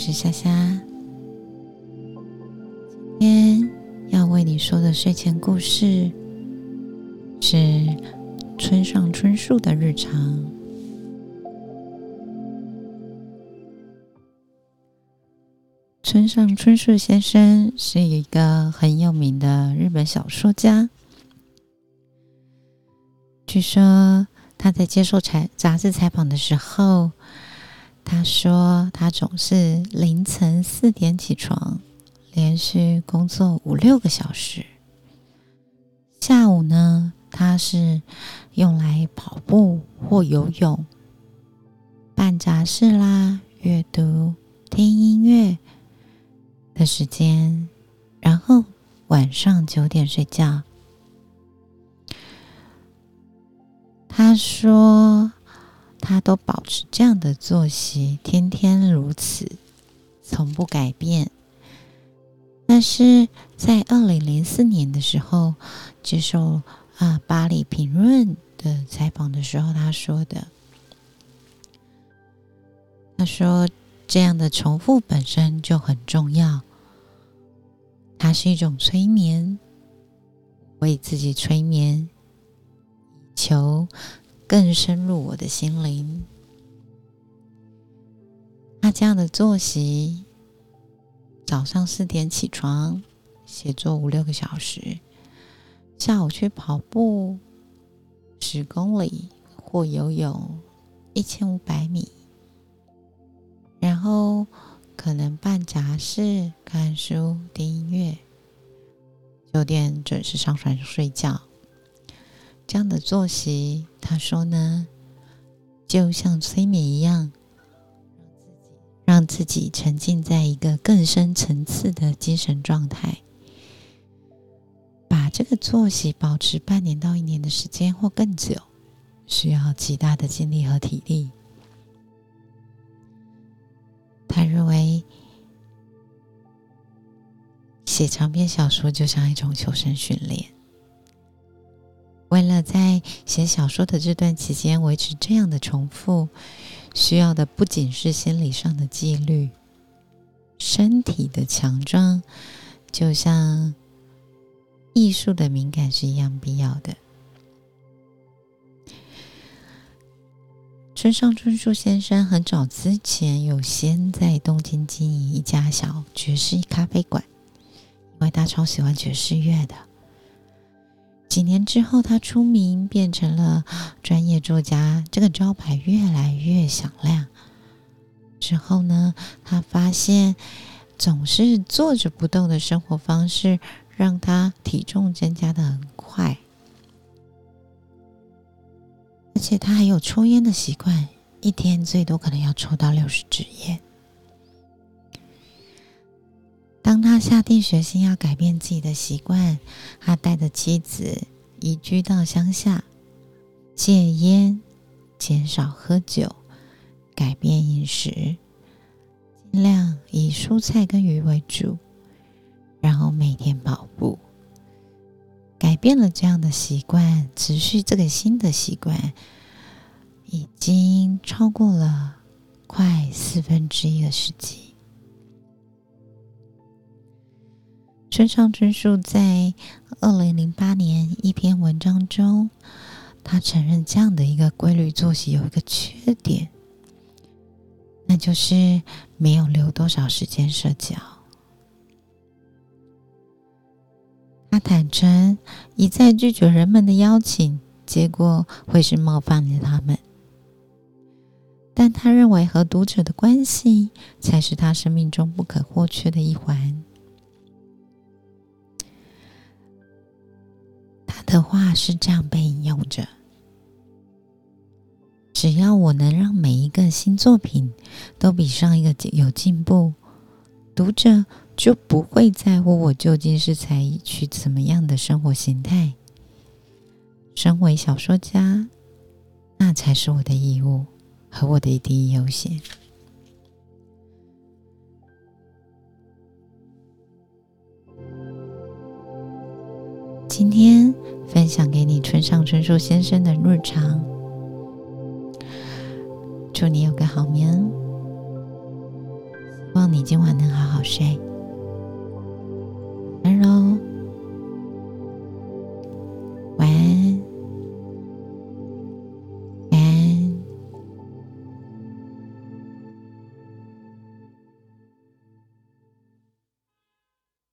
是夏夏。今天要为你说的睡前故事是村上春树的日常。村上春树先生是一个很有名的日本小说家。据说他在接受采杂志采访的时候。他说：“他总是凌晨四点起床，连续工作五六个小时。下午呢，他是用来跑步或游泳、办杂事啦、阅读、听音乐的时间。然后晚上九点睡觉。”他说。他都保持这样的作息，天天如此，从不改变。但是在二零零四年的时候，接受啊《巴黎评论》的采访的时候，他说的：“他说这样的重复本身就很重要，它是一种催眠，为自己催眠，求。”更深入我的心灵。那这样的作息，早上四点起床，写作五六个小时，下午去跑步十公里或游泳一千五百米，然后可能办杂事、看书、听音乐，九点准时上床睡觉。这样的作息，他说呢，就像催眠一样，让自己沉浸在一个更深层次的精神状态。把这个作息保持半年到一年的时间或更久，需要极大的精力和体力。他认为，写长篇小说就像一种求生训练。为了在写小说的这段期间维持这样的重复，需要的不仅是心理上的纪律，身体的强壮，就像艺术的敏感是一样必要的。村上春树先生很早之前有先在东京经营一家小爵士咖啡馆，因为他超喜欢爵士乐的。几年之后，他出名，变成了专业作家，这个招牌越来越响亮。之后呢，他发现总是坐着不动的生活方式，让他体重增加的很快，而且他还有抽烟的习惯，一天最多可能要抽到六十支烟。当他下定决心要改变自己的习惯，他带着妻子移居到乡下，戒烟，减少喝酒，改变饮食，尽量以蔬菜跟鱼为主，然后每天跑步，改变了这样的习惯，持续这个新的习惯，已经超过了快四分之一个世纪。村上春树在二零零八年一篇文章中，他承认这样的一个规律作息有一个缺点，那就是没有留多少时间社交。他坦诚一再拒绝人们的邀请，结果会是冒犯了他们。但他认为和读者的关系才是他生命中不可或缺的一环。的话是这样被引用着：只要我能让每一个新作品都比上一个有进步，读者就不会在乎我究竟是采取怎么样的生活形态。身为小说家，那才是我的义务和我的第一优先。今天。分享给你村上春树先生的日常，祝你有个好眠。希望你今晚能好好睡。